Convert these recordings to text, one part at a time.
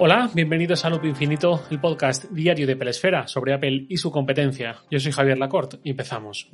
Hola, bienvenidos a Loop Infinito, el podcast diario de Pelesfera sobre Apple y su competencia. Yo soy Javier Lacorte y empezamos.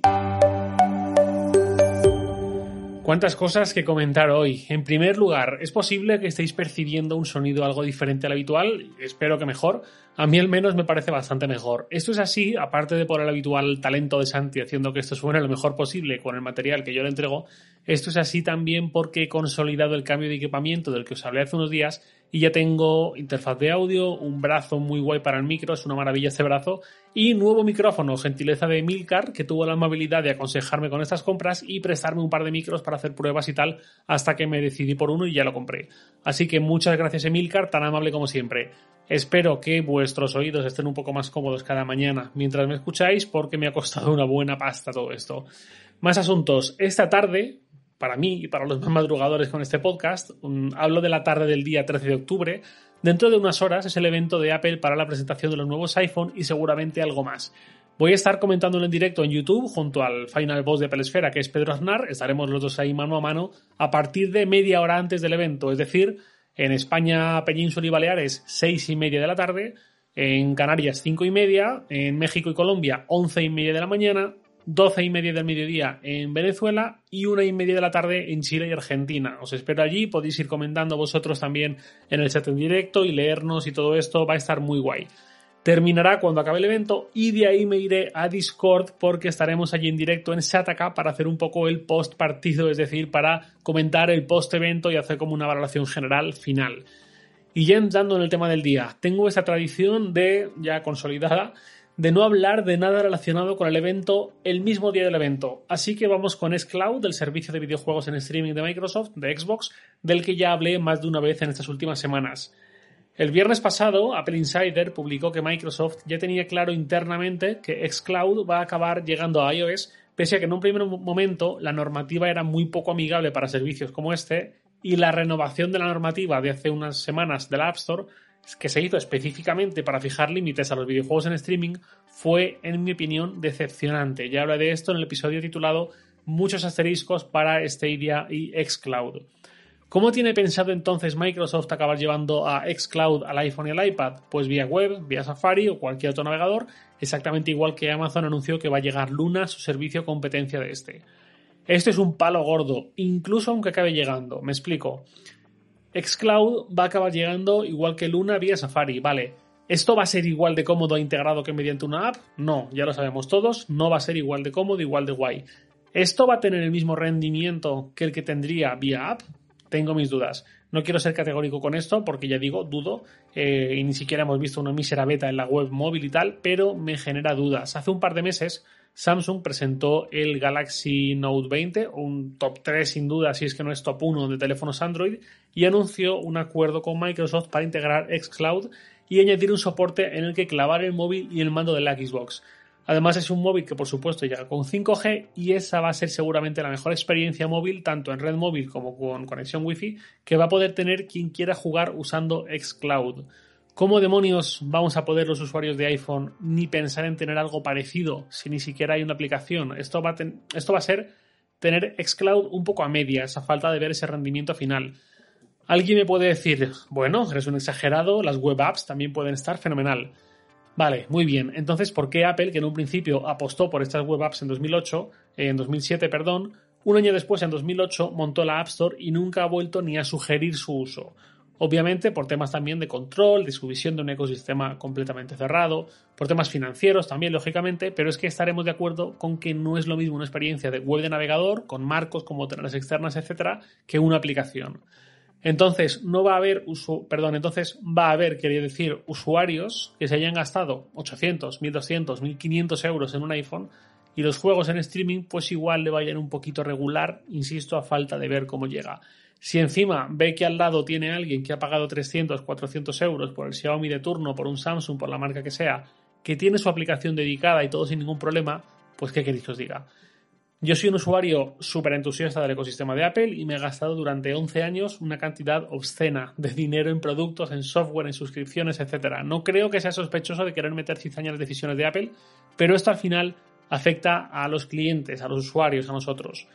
¿Cuántas cosas que comentar hoy? En primer lugar, es posible que estéis percibiendo un sonido algo diferente al habitual, espero que mejor. A mí al menos me parece bastante mejor. Esto es así, aparte de por el habitual talento de Santi haciendo que esto suene lo mejor posible con el material que yo le entrego, esto es así también porque he consolidado el cambio de equipamiento del que os hablé hace unos días y ya tengo interfaz de audio, un brazo muy guay para el micro, es una maravilla este brazo, y nuevo micrófono, gentileza de Milcar, que tuvo la amabilidad de aconsejarme con estas compras y prestarme un par de micros para hacer pruebas y tal, hasta que me decidí por uno y ya lo compré. Así que muchas gracias Emilcar, tan amable como siempre. Espero que vuestros oídos estén un poco más cómodos cada mañana mientras me escucháis, porque me ha costado una buena pasta todo esto. Más asuntos. Esta tarde, para mí y para los más madrugadores con este podcast, hablo de la tarde del día 13 de octubre. Dentro de unas horas es el evento de Apple para la presentación de los nuevos iPhone y seguramente algo más. Voy a estar comentándolo en directo en YouTube junto al final boss de Pelesfera, que es Pedro Aznar. Estaremos los dos ahí mano a mano a partir de media hora antes del evento, es decir, en España, Península y Baleares, seis y media de la tarde, en Canarias, cinco y media, en México y Colombia, once y media de la mañana, 12 y media del mediodía en Venezuela y una y media de la tarde en Chile y Argentina. Os espero allí, podéis ir comentando vosotros también en el chat en directo y leernos y todo esto va a estar muy guay. Terminará cuando acabe el evento y de ahí me iré a Discord porque estaremos allí en directo en Sataka para hacer un poco el post partido, es decir, para comentar el post evento y hacer como una valoración general final. Y ya entrando en el tema del día, tengo esta tradición de, ya consolidada, de no hablar de nada relacionado con el evento el mismo día del evento. Así que vamos con Xcloud, el servicio de videojuegos en streaming de Microsoft, de Xbox, del que ya hablé más de una vez en estas últimas semanas. El viernes pasado, Apple Insider publicó que Microsoft ya tenía claro internamente que Xcloud va a acabar llegando a iOS, pese a que en un primer momento la normativa era muy poco amigable para servicios como este, y la renovación de la normativa de hace unas semanas de la App Store que se hizo específicamente para fijar límites a los videojuegos en streaming fue, en mi opinión, decepcionante. Ya hablé de esto en el episodio titulado Muchos asteriscos para Stadia y Xcloud. ¿Cómo tiene pensado entonces Microsoft acabar llevando a Xcloud al iPhone y al iPad? Pues vía web, vía Safari o cualquier otro navegador, exactamente igual que Amazon anunció que va a llegar Luna, su servicio competencia de este. Este es un palo gordo, incluso aunque acabe llegando. Me explico. Xcloud va a acabar llegando igual que Luna vía Safari, vale. ¿Esto va a ser igual de cómodo e integrado que mediante una app? No, ya lo sabemos todos, no va a ser igual de cómodo, igual de guay. ¿Esto va a tener el mismo rendimiento que el que tendría vía app? Tengo mis dudas. No quiero ser categórico con esto porque ya digo, dudo, eh, y ni siquiera hemos visto una mísera beta en la web móvil y tal, pero me genera dudas. Hace un par de meses Samsung presentó el Galaxy Note 20, un top 3 sin duda, si es que no es top 1 de teléfonos Android, y anunció un acuerdo con Microsoft para integrar Xcloud y añadir un soporte en el que clavar el móvil y el mando de la Xbox. Además es un móvil que por supuesto llega con 5G y esa va a ser seguramente la mejor experiencia móvil tanto en red móvil como con conexión Wi-Fi que va a poder tener quien quiera jugar usando Xcloud. ¿Cómo demonios vamos a poder los usuarios de iPhone ni pensar en tener algo parecido si ni siquiera hay una aplicación? Esto va a, esto va a ser tener Xcloud un poco a medias, a falta de ver ese rendimiento final. Alguien me puede decir, bueno, eres un exagerado, las web apps también pueden estar fenomenal. Vale, muy bien. Entonces, ¿por qué Apple, que en un principio apostó por estas web apps en 2008, en 2007, perdón, un año después, en 2008, montó la App Store y nunca ha vuelto ni a sugerir su uso? Obviamente por temas también de control, de su visión de un ecosistema completamente cerrado, por temas financieros también, lógicamente, pero es que estaremos de acuerdo con que no es lo mismo una experiencia de web de navegador, con marcos como tenerlas externas, etcétera, que una aplicación. Entonces, no va a haber perdón, entonces va a haber, quería decir, usuarios que se hayan gastado 800, 1200, 1500 euros en un iPhone y los juegos en streaming pues igual le vayan un poquito regular, insisto, a falta de ver cómo llega. Si encima ve que al lado tiene alguien que ha pagado 300, 400 euros por el Xiaomi de turno, por un Samsung, por la marca que sea, que tiene su aplicación dedicada y todo sin ningún problema, pues qué queréis que os diga. Yo soy un usuario súper entusiasta del ecosistema de Apple y me he gastado durante 11 años una cantidad obscena de dinero en productos, en software, en suscripciones, etc. No creo que sea sospechoso de querer meter cizaña en las decisiones de Apple, pero esto al final afecta a los clientes, a los usuarios, a nosotros.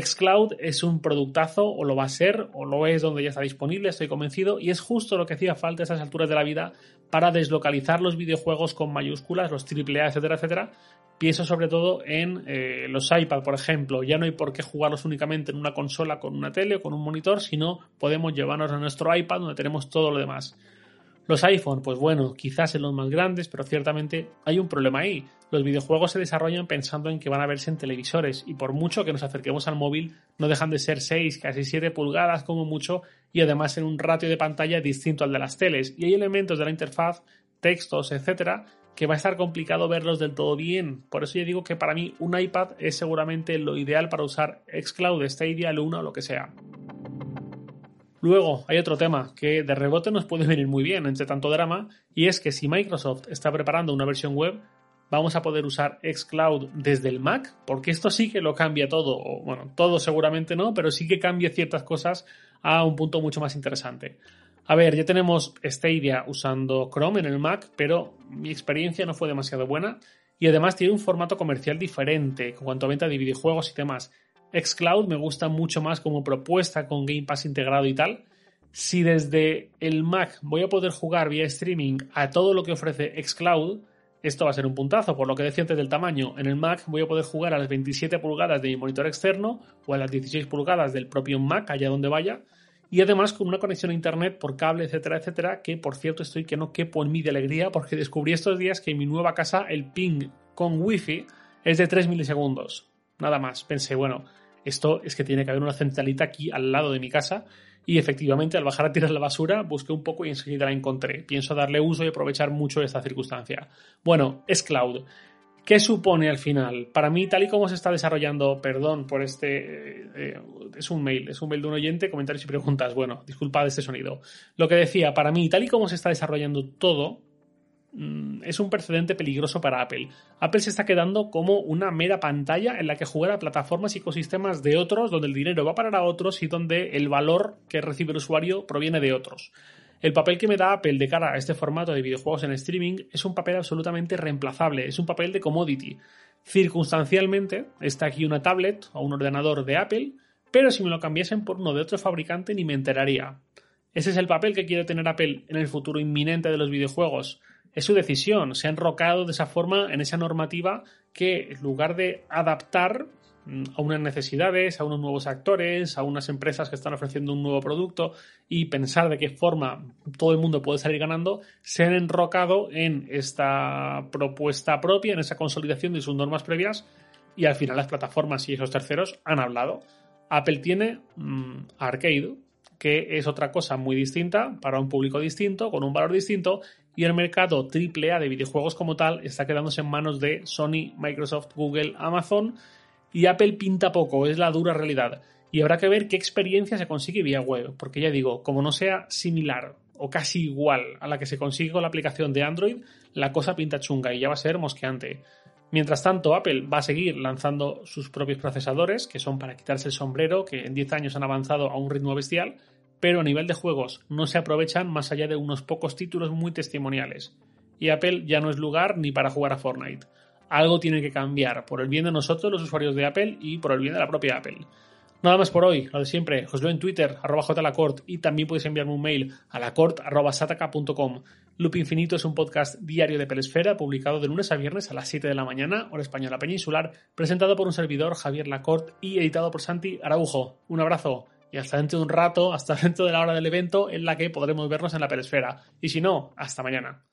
Xcloud es un productazo, o lo va a ser, o lo es donde ya está disponible, estoy convencido, y es justo lo que hacía falta a esas alturas de la vida para deslocalizar los videojuegos con mayúsculas, los AAA, etcétera, etcétera. Pienso sobre todo en eh, los iPad, por ejemplo. Ya no hay por qué jugarlos únicamente en una consola con una tele o con un monitor, sino podemos llevarnos a nuestro iPad donde tenemos todo lo demás. Los iPhone, pues bueno, quizás en los más grandes, pero ciertamente hay un problema ahí. Los videojuegos se desarrollan pensando en que van a verse en televisores y por mucho que nos acerquemos al móvil, no dejan de ser 6, casi 7 pulgadas como mucho y además en un ratio de pantalla distinto al de las teles. Y hay elementos de la interfaz, textos, etcétera, que va a estar complicado verlos del todo bien. Por eso yo digo que para mí un iPad es seguramente lo ideal para usar Xcloud, Stadia, Luna o lo que sea. Luego hay otro tema que de rebote nos puede venir muy bien entre tanto drama y es que si Microsoft está preparando una versión web vamos a poder usar xCloud desde el Mac porque esto sí que lo cambia todo, o bueno, todo seguramente no, pero sí que cambia ciertas cosas a un punto mucho más interesante. A ver, ya tenemos Stadia usando Chrome en el Mac, pero mi experiencia no fue demasiado buena y además tiene un formato comercial diferente en cuanto a venta de videojuegos y demás. Xcloud me gusta mucho más como propuesta con Game Pass integrado y tal. Si desde el Mac voy a poder jugar vía streaming a todo lo que ofrece Xcloud, esto va a ser un puntazo, por lo que decía antes del tamaño. En el Mac voy a poder jugar a las 27 pulgadas de mi monitor externo o a las 16 pulgadas del propio Mac, allá donde vaya. Y además con una conexión a internet por cable, etcétera, etcétera, que por cierto estoy que no quepo en mí de alegría porque descubrí estos días que en mi nueva casa el ping con wifi es de 3 milisegundos. Nada más. Pensé, bueno, esto es que tiene que haber una centralita aquí al lado de mi casa y efectivamente al bajar a tirar la basura busqué un poco y enseguida la encontré. Pienso darle uso y aprovechar mucho esta circunstancia. Bueno, es cloud. ¿Qué supone al final? Para mí, tal y como se está desarrollando, perdón por este, eh, eh, es un mail, es un mail de un oyente, comentarios y preguntas. Bueno, disculpad este sonido. Lo que decía, para mí, tal y como se está desarrollando todo, es un precedente peligroso para Apple. Apple se está quedando como una mera pantalla en la que jugar a plataformas y ecosistemas de otros, donde el dinero va a parar a otros y donde el valor que recibe el usuario proviene de otros. El papel que me da Apple de cara a este formato de videojuegos en streaming es un papel absolutamente reemplazable, es un papel de commodity. Circunstancialmente está aquí una tablet o un ordenador de Apple, pero si me lo cambiasen por uno de otro fabricante ni me enteraría. Ese es el papel que quiere tener Apple en el futuro inminente de los videojuegos es su decisión. Se ha enrocado de esa forma en esa normativa que, en lugar de adaptar mm, a unas necesidades, a unos nuevos actores, a unas empresas que están ofreciendo un nuevo producto y pensar de qué forma todo el mundo puede salir ganando, se han enrocado en esta propuesta propia, en esa consolidación de sus normas previas y al final las plataformas y esos terceros han hablado. Apple tiene mm, Arcade, que es otra cosa muy distinta para un público distinto, con un valor distinto y el mercado AAA de videojuegos como tal está quedándose en manos de Sony, Microsoft, Google, Amazon y Apple pinta poco, es la dura realidad. Y habrá que ver qué experiencia se consigue vía web, porque ya digo, como no sea similar o casi igual a la que se consigue con la aplicación de Android, la cosa pinta chunga y ya va a ser mosqueante. Mientras tanto, Apple va a seguir lanzando sus propios procesadores, que son para quitarse el sombrero, que en 10 años han avanzado a un ritmo bestial, pero a nivel de juegos no se aprovechan más allá de unos pocos títulos muy testimoniales. Y Apple ya no es lugar ni para jugar a Fortnite. Algo tiene que cambiar, por el bien de nosotros, los usuarios de Apple, y por el bien de la propia Apple. Nada más por hoy, lo de siempre, os leo en Twitter, arroba jlacort, y también podéis enviarme un mail a lacort.sataka.com. Loop Infinito es un podcast diario de Pelesfera, publicado de lunes a viernes a las 7 de la mañana, hora española peninsular, presentado por un servidor, Javier Lacort, y editado por Santi Araujo. Un abrazo y hasta dentro de un rato, hasta dentro de la hora del evento en la que podremos vernos en la peresfera. Y si no, hasta mañana.